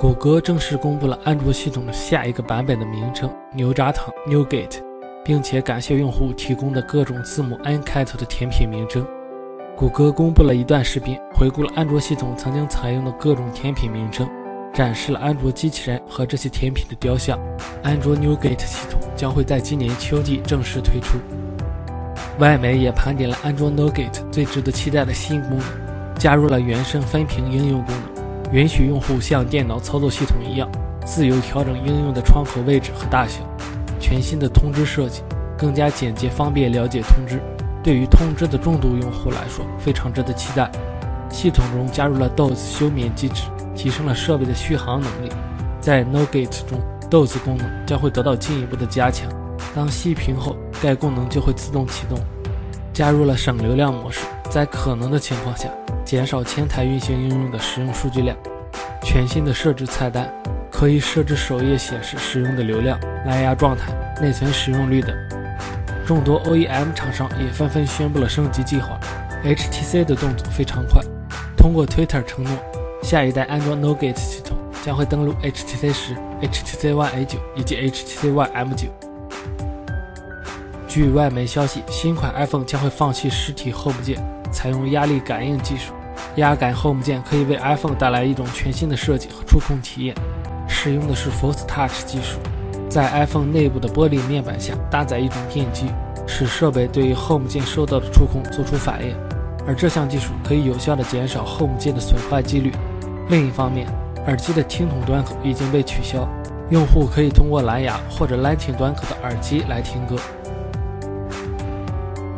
谷歌正式公布了安卓系统的下一个版本的名称“牛轧糖 （NewGate）”，并且感谢用户提供的各种字母 N 开头的甜品名称。谷歌公布了一段视频，回顾了安卓系统曾经采用的各种甜品名称，展示了安卓机器人和这些甜品的雕像。安卓 NewGate 系统将会在今年秋季正式推出。外媒也盘点了安卓 NoGate 最值得期待的新功能，加入了原生分屏应用功能，允许用户像电脑操作系统一样自由调整应用的窗口位置和大小。全新的通知设计更加简洁方便了解通知，对于通知的重度用户来说非常值得期待。系统中加入了 DOS 休眠机制，提升了设备的续航能力。在 NoGate 中，DOS 功能将会得到进一步的加强。当熄屏后，该功能就会自动启动。加入了省流量模式，在可能的情况下，减少前台运行应用的使用数据量。全新的设置菜单可以设置首页显示使用的流量、蓝牙状态、内存使用率等。众多 OEM 厂商也纷纷宣布了升级计划。HTC 的动作非常快，通过 Twitter 承诺，下一代安卓 NoGate 系统将会登陆 HTC 十、HTC One A9 以及 HTC One M9。据外媒消息，新款 iPhone 将会放弃实体 Home 键，采用压力感应技术。压感 Home 键可以为 iPhone 带来一种全新的设计和触控体验。使用的是 Force Touch 技术，在 iPhone 内部的玻璃面板下搭载一种电机，使设备对于 Home 键受到的触控做出反应。而这项技术可以有效地减少 Home 键的损坏几率。另一方面，耳机的听筒端口已经被取消，用户可以通过蓝牙或者 Lightning 端口的耳机来听歌。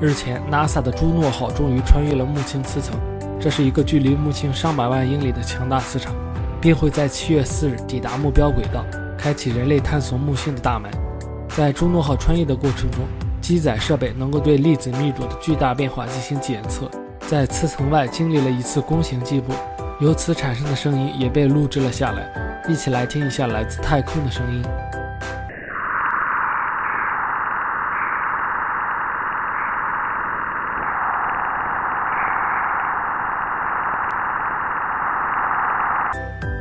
日前，NASA 的朱诺号终于穿越了木星磁层，这是一个距离木星上百万英里的强大磁场，并会在七月四日抵达目标轨道，开启人类探索木星的大门。在朱诺号穿越的过程中，机载设备能够对粒子密度的巨大变化进行检测，在磁层外经历了一次弓形计步，由此产生的声音也被录制了下来。一起来听一下来自太空的声音。Bye.